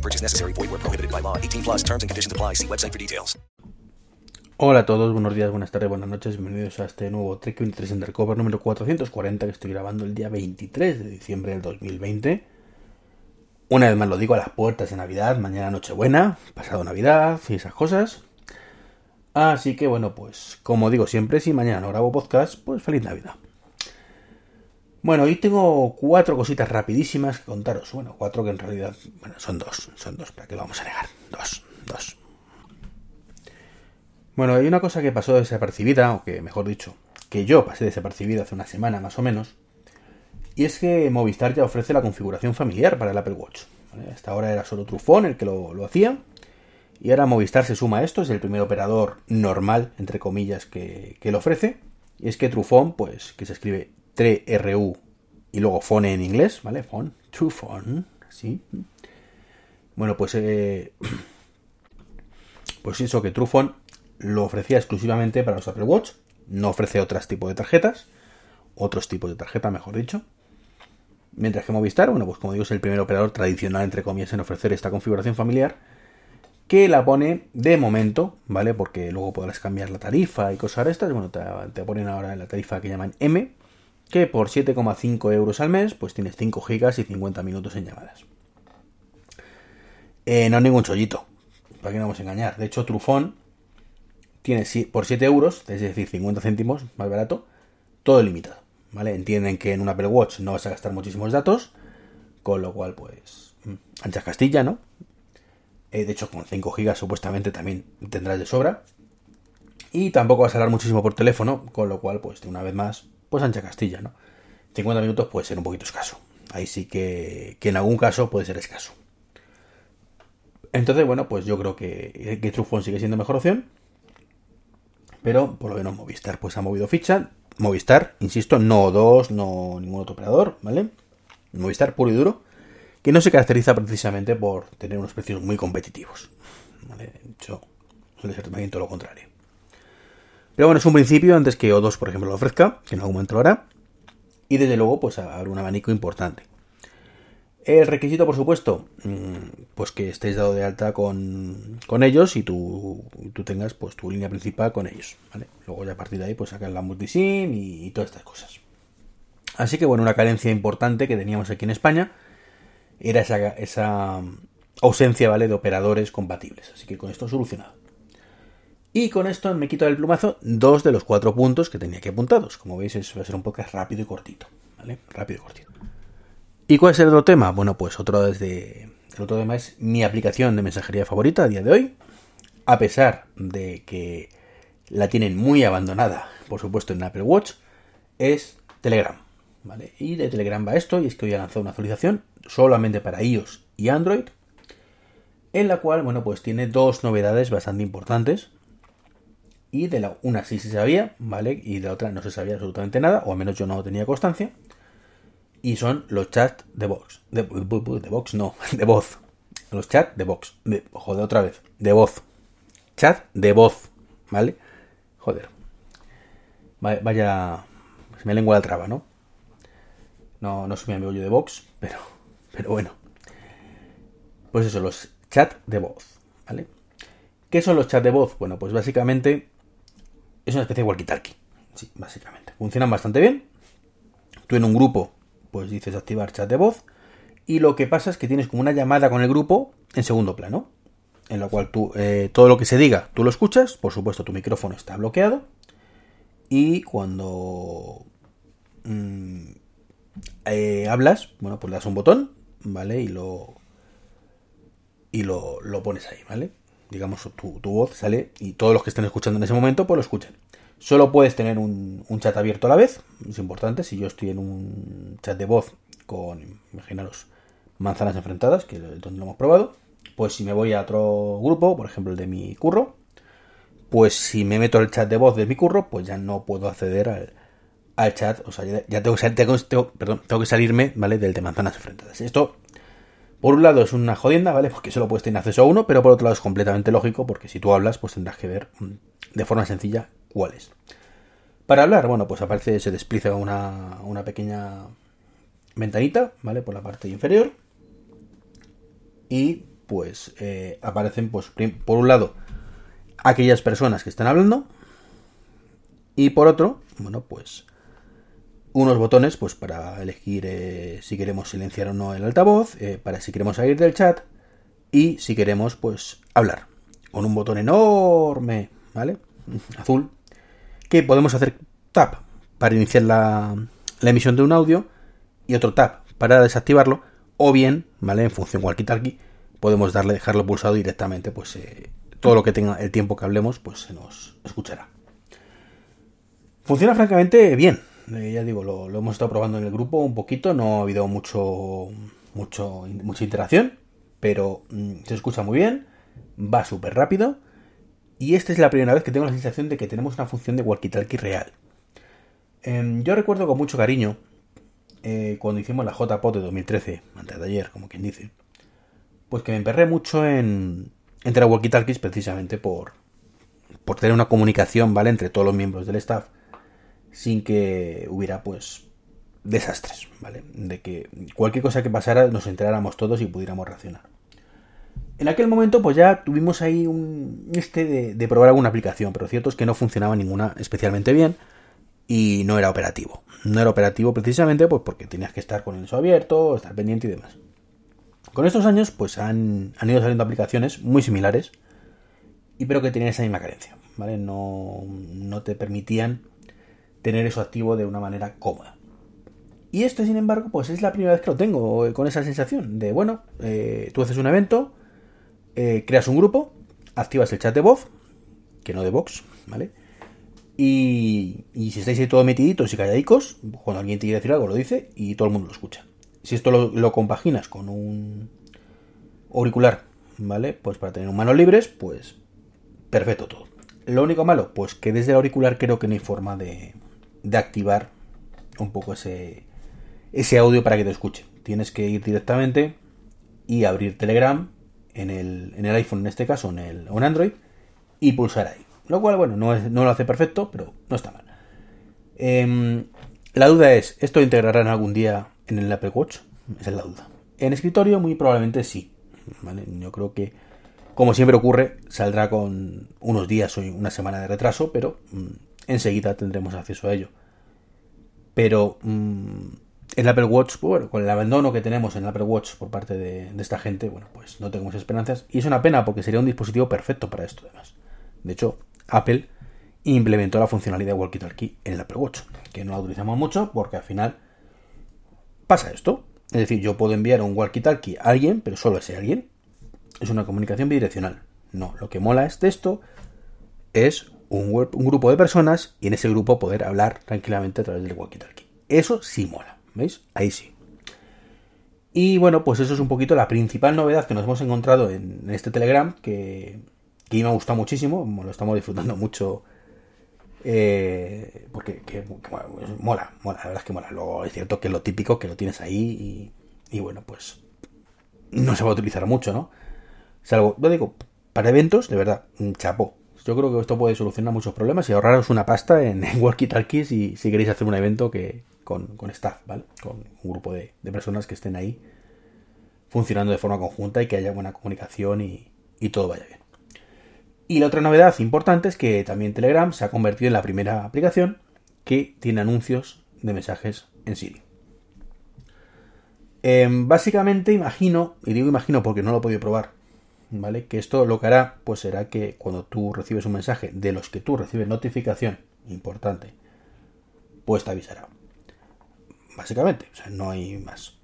No purchase necessary. Void where prohibited by law. 18 plus terms and conditions apply. See website for details. Hola a todos, buenos días, buenas tardes, buenas noches, bienvenidos a este nuevo Trek 23 Undercover número 440 que estoy grabando el día 23 de diciembre del 2020. Una vez más lo digo a las puertas de Navidad, mañana Nochebuena, pasado Navidad y esas cosas. Así que bueno, pues como digo siempre, si mañana no grabo podcast, pues feliz Navidad. Bueno, hoy tengo cuatro cositas rapidísimas que contaros. Bueno, cuatro que en realidad, bueno, son dos, son dos, ¿para qué lo vamos a negar? Dos, dos. Bueno, hay una cosa que pasó desapercibida, o que mejor dicho, que yo pasé desapercibida hace una semana más o menos, y es que Movistar ya ofrece la configuración familiar para el Apple Watch. Hasta ahora era solo Trufón el que lo, lo, hacía, y ahora Movistar se suma a esto, es el primer operador normal, entre comillas, que, que lo ofrece, y es que Trufón, pues, que se escribe T-R-U y luego Phone en inglés, ¿vale? Phone, Truephone, sí. Bueno, pues, eh, pues eso que Truephone lo ofrecía exclusivamente para los Apple Watch, no ofrece otros tipos de tarjetas, otros tipos de tarjeta, mejor dicho. Mientras que Movistar, bueno, pues como digo, es el primer operador tradicional, entre comillas, en ofrecer esta configuración familiar, que la pone de momento, ¿vale? Porque luego podrás cambiar la tarifa y cosas de estas. Bueno, te, te ponen ahora la tarifa que llaman M, que por 7,5 euros al mes, pues tienes 5 gigas y 50 minutos en llamadas. Eh, no es ningún chollito, para que no vamos a engañar. De hecho, Trufón tiene por 7 euros, es decir, 50 céntimos más barato, todo ilimitado. ¿Vale? Entienden que en un Apple Watch no vas a gastar muchísimos datos, con lo cual, pues, anchas Castilla, ¿no? Eh, de hecho, con 5 gigas supuestamente también tendrás de sobra. Y tampoco vas a hablar muchísimo por teléfono, con lo cual, pues, una vez más, pues ancha Castilla, ¿no? 50 minutos puede ser un poquito escaso. Ahí sí que, que en algún caso puede ser escaso. Entonces, bueno, pues yo creo que, que Trufón sigue siendo mejor opción. Pero por lo menos Movistar pues ha movido ficha. Movistar, insisto, no dos, no ningún otro operador, ¿vale? Movistar puro y duro, que no se caracteriza precisamente por tener unos precios muy competitivos. ¿vale? De hecho, suele ser todo lo contrario. Pero bueno, es un principio antes que O2, por ejemplo, lo ofrezca, que en algún momento lo hará. Y desde luego, pues habrá un abanico importante. El requisito, por supuesto, pues que estés dado de alta con, con ellos y tú, tú, tengas pues tu línea principal con ellos. Luego ya a partir de ahí pues sacan la multisim y, y, todas estas cosas. Así que bueno, una carencia importante que teníamos aquí en España era esa, esa ausencia, ¿vale? De operadores compatibles. Así que con esto solucionado. Y con esto me quito del plumazo dos de los cuatro puntos que tenía aquí apuntados. Como veis, eso va a ser un podcast rápido y cortito, ¿vale? Rápido y cortito. ¿Y cuál es el otro tema? Bueno, pues otro desde. El otro tema es mi aplicación de mensajería favorita a día de hoy. A pesar de que la tienen muy abandonada, por supuesto, en Apple Watch, es Telegram. ¿Vale? Y de Telegram va esto, y es que hoy ha lanzado una actualización solamente para iOS y Android, en la cual, bueno, pues tiene dos novedades bastante importantes. Y de la una sí se sabía, ¿vale? Y de la otra no se sabía absolutamente nada, o al menos yo no tenía constancia y son los chats de Vox. De, de, Vox, no, de voz. Los chats de Vox. De, joder, otra vez. De voz. Chat de voz. ¿Vale? Joder. Vaya. Se me lengua la traba, ¿no? No, no soy mi amigo yo de Vox, pero, pero bueno. Pues eso, los chats de voz. ¿Vale? ¿Qué son los chats de voz? Bueno, pues básicamente es una especie de walkie-talkie. Sí, básicamente. Funcionan bastante bien. Tú en un grupo pues dices activar chat de voz y lo que pasa es que tienes como una llamada con el grupo en segundo plano, en la cual tú eh, todo lo que se diga tú lo escuchas, por supuesto tu micrófono está bloqueado y cuando mmm, eh, hablas, bueno, pues le das un botón, ¿vale? Y lo y lo, lo pones ahí, ¿vale? Digamos, tu, tu, voz sale y todos los que estén escuchando en ese momento, pues lo escuchan. Solo puedes tener un, un, chat abierto a la vez, es importante. Si yo estoy en un chat de voz con, imaginaros, manzanas enfrentadas, que es donde lo hemos probado, pues si me voy a otro grupo, por ejemplo el de mi curro, pues si me meto al chat de voz de mi curro, pues ya no puedo acceder al, al chat, o sea, ya, tengo, que tengo- tengo que salirme, ¿vale? Del de manzanas enfrentadas. Esto, por un lado, es una jodienda, ¿vale? Porque solo puedes tener acceso a uno, pero por otro lado es completamente lógico, porque si tú hablas, pues tendrás que ver mm, de forma sencilla cuál es. Para hablar, bueno, pues aparece, se despliega una, una pequeña ventanita, ¿vale? Por la parte inferior. Y pues eh, aparecen, pues, por un lado, aquellas personas que están hablando. Y por otro, bueno, pues unos botones pues para elegir eh, si queremos silenciar o no el altavoz, eh, para si queremos salir del chat y si queremos pues hablar. Con un botón enorme, ¿vale? Azul, que podemos hacer tap para iniciar la, emisión de un audio y otro tap para desactivarlo o bien, ¿vale? En función walkie-talkie podemos darle, dejarlo pulsado directamente, pues eh, todo lo que tenga el tiempo que hablemos pues se nos escuchará. Funciona francamente bien. Eh, ya digo, lo, hemos estado probando en el grupo un poquito, no ha habido mucho, mucho mucha interacción, pero mm, se escucha muy bien, va súper rápido y esta es la primera vez que tengo la sensación de que tenemos una función de walkie-talkie real. Em, yo recuerdo con mucho cariño eh, cuando hicimos la JPOT de 2013, antes de ayer, como quien dice, pues que me emperré mucho en entre walkie-talkies precisamente por, por tener una comunicación, ¿vale? Entre todos los miembros del staff sin que hubiera, pues, desastres, ¿vale? De que cualquier cosa que pasara nos enteráramos todos y pudiéramos reaccionar. En aquel momento, pues ya tuvimos ahí un este de, de probar alguna aplicación, pero cierto es que no funcionaba ninguna especialmente bien y no era operativo. No era operativo precisamente pues porque tenías que estar con el uso abierto, estar pendiente y demás. Con estos años, pues han, han ido saliendo aplicaciones muy similares, y pero que tenían esa misma carencia, ¿vale? No, no te permitían tener eso activo de una manera cómoda. Y este, sin embargo, pues es la primera vez que lo tengo eh, con esa sensación de, bueno, eh, tú haces un evento, eh, creas un grupo, activas el chat de voz, que no de Vox, ¿vale? Y, y si estáis ahí todos metiditos y calladicos, cuando alguien te quiere decir algo lo dice y todo el mundo lo escucha. Si esto lo compaginas con un auricular, ¿vale? Pues para tener manos libres, pues perfecto todo. Lo único malo, pues que desde el auricular creo que no hay forma de, de activar un poco ese, ese audio para que te escuche. Tienes que ir directamente y abrir Telegram en el, en el iPhone, en este caso, en el, en Android, y pulsar ahí. Lo cual, bueno, no, no lo hace perfecto, pero no está mal. Em, la duda es, ¿esto lo integrarán algún día en el Apple Watch? Esa es la duda. En escritorio muy probablemente sí. ¿vale? Yo creo que, como siempre ocurre, saldrá con unos días o una semana de retraso, pero mm, enseguida tendremos acceso a ello. Pero mm, el Apple Watch, bueno, con el abandono que tenemos en el Apple Watch por parte de, esta gente, bueno, pues no tenemos esperanzas. Y es una pena porque sería un dispositivo perfecto para esto, además. De hecho, Apple implementó la funcionalidad de walkie-talkie en el Apple Watch, que no la utilizamos mucho porque al final pasa esto. Es decir, yo puedo enviar un walkie-talkie a alguien, pero solo a ese alguien. Es una comunicación bidireccional. No, lo que mola es de esto es un, grupo de personas y en ese grupo poder hablar tranquilamente a través del walkie-talkie. Eso sí mola, ¿veis? Ahí sí. Y bueno, pues eso es un poquito la principal novedad que nos hemos encontrado en, este Telegram, que, que me ha gustado muchísimo, lo estamos disfrutando mucho, eh, porque pues, mola, mola, la verdad es que mola. Luego es cierto que es lo típico, que lo tienes ahí y, y bueno, pues no se va a utilizar mucho, ¿no? Salvo, yo digo, para eventos, de verdad, un chapo. Yo creo que esto puede solucionar muchos problemas y ahorraros una pasta en, en y si queréis hacer un evento que con, con staff, ¿vale? Con un grupo de, personas que estén ahí funcionando de forma conjunta y que haya buena comunicación y, y todo vaya bien. Y la otra novedad importante es que también Telegram se ha convertido en la primera aplicación que tiene anuncios de mensajes en Siri. Em, básicamente imagino, y digo imagino porque no lo he podido probar, ¿vale? Que esto lo que hará, pues será que cuando tú recibes un mensaje de los que tú recibes notificación, importante, pues te avisará. Básicamente, o sea, no hay más.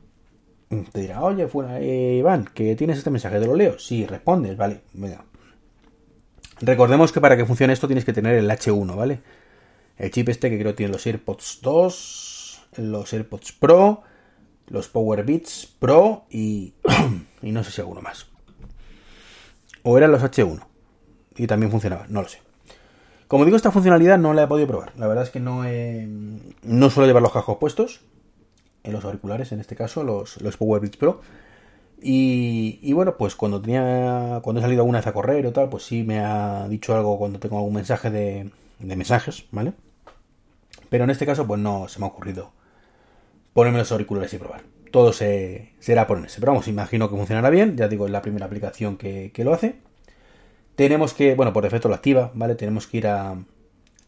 Te dirá, oye, fuera, eh, Iván, que tienes este mensaje, te lo leo. Sí, respondes, vale, venga. Recordemos que para que funcione esto tienes que tener el H1, ¿vale? El chip este que creo tiene los AirPods 2, los AirPods Pro, los Power Beats Pro y, y no sé si alguno más. O eran los H1 y también funcionaba, no lo sé. Como digo, esta funcionalidad no la he podido probar. La verdad es que no, he, no suelo llevar los cascos puestos. En los auriculares, en este caso, los, los Power Beats Pro. Y, y, bueno, pues cuando tenía. Cuando he salido alguna vez a correr o tal, pues sí me ha dicho algo cuando tengo algún mensaje de, de mensajes, ¿vale? Pero en este caso, pues no se me ha ocurrido ponerme los auriculares y probar. Todo se, será ponerse. Pero vamos, imagino que funcionará bien. Ya digo, es la primera aplicación que, que lo hace. Tenemos que, bueno, por defecto lo activa, ¿vale? Tenemos que ir a,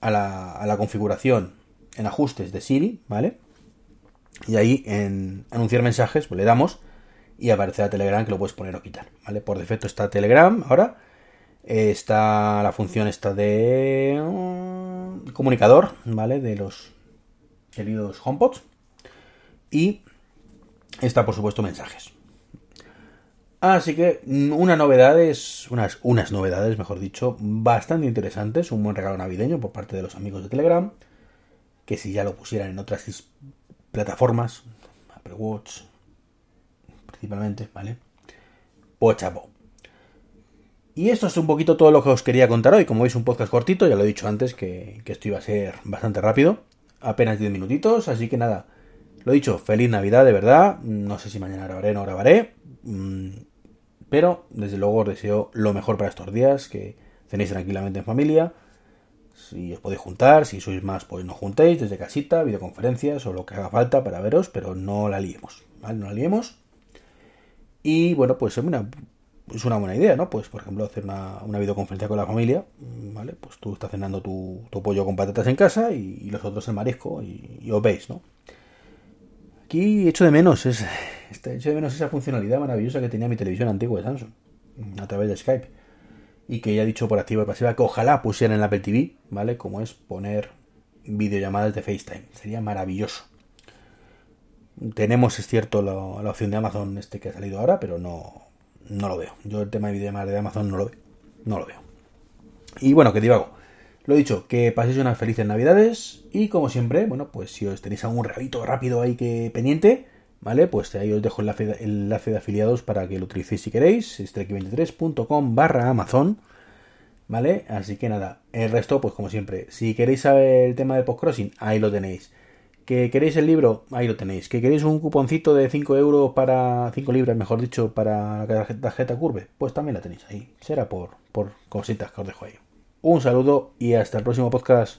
a, la, a la configuración en ajustes de Siri, ¿vale? Y ahí en anunciar mensajes, pues le damos y aparecerá Telegram que lo puedes poner o quitar, ¿vale? Por defecto está Telegram ahora. Está la función esta de um, comunicador, ¿vale? De los queridos HomePods. Y está, por supuesto, mensajes. Así que una novedad es, unas, unas novedades, mejor dicho, bastante interesantes. Un buen regalo navideño por parte de los amigos de Telegram. Que si ya lo pusieran en otras plataformas, Apple Watch, principalmente, ¿vale? Pues chapo. Y esto es un poquito todo lo que os quería contar hoy. Como veis, un podcast cortito, ya lo he dicho antes que, que esto iba a ser bastante rápido. Apenas 10 minutitos, así que nada. Lo dicho, feliz Navidad, de verdad. No sé si mañana grabaré o no grabaré. Pero, desde luego, os deseo lo mejor para estos días, que cenéis tranquilamente en familia. Si os podéis juntar, si sois más, pues no juntéis desde casita, videoconferencias o lo que haga falta para veros, pero no la liemos, ¿vale? No la liemos. Y bueno, pues es una, buena idea, ¿no? Pues, por ejemplo, hacer una, videoconferencia con la familia, ¿vale? Pues tú estás cenando tu, pollo con patatas en casa y, los otros el marisco y, os veis, ¿no? Aquí echo de menos, es, echo de menos esa funcionalidad maravillosa que tenía mi televisión antigua de Samsung, a través de Skype. Y que ya he dicho por activa y pasiva que ojalá pusieran en la Apple TV, ¿vale? Como es poner videollamadas de FaceTime. Sería maravilloso. Tenemos, es cierto, la, opción de Amazon este que ha salido ahora, pero no, no lo veo. Yo el tema de videollamadas de Amazon no lo veo. No lo veo. Y bueno, que divago. Lo dicho, que paséis unas felices navidades y como siempre, bueno, pues si os tenéis algún regalito rápido ahí que pendiente, ¿vale? Pues ahí os dejo el enlace, el enlace de afiliados para que lo utilicéis si queréis, strike23.com barra Amazon, ¿vale? Así que nada, el resto, pues como siempre, si queréis saber el tema de postcrossing, ahí lo tenéis. Que queréis el libro, ahí lo tenéis. Que queréis un cuponcito de 5 euros para 5 libras, mejor dicho, para la tarjeta Curve, pues también la tenéis ahí. Será por, por cositas que os dejo ahí. Un saludo y hasta el próximo podcast.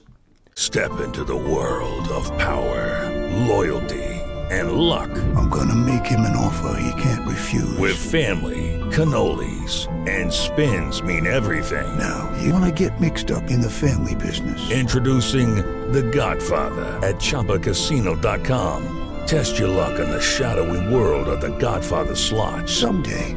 Step into the world of power, loyalty, and luck. I'm gonna make him an offer he can't refuse. With family, cannolis, and spins mean everything. Now, you wanna get mixed up in the family business. Introducing The Godfather at ChumbaCasino.com. Test your luck in the shadowy world of The Godfather slot. Someday,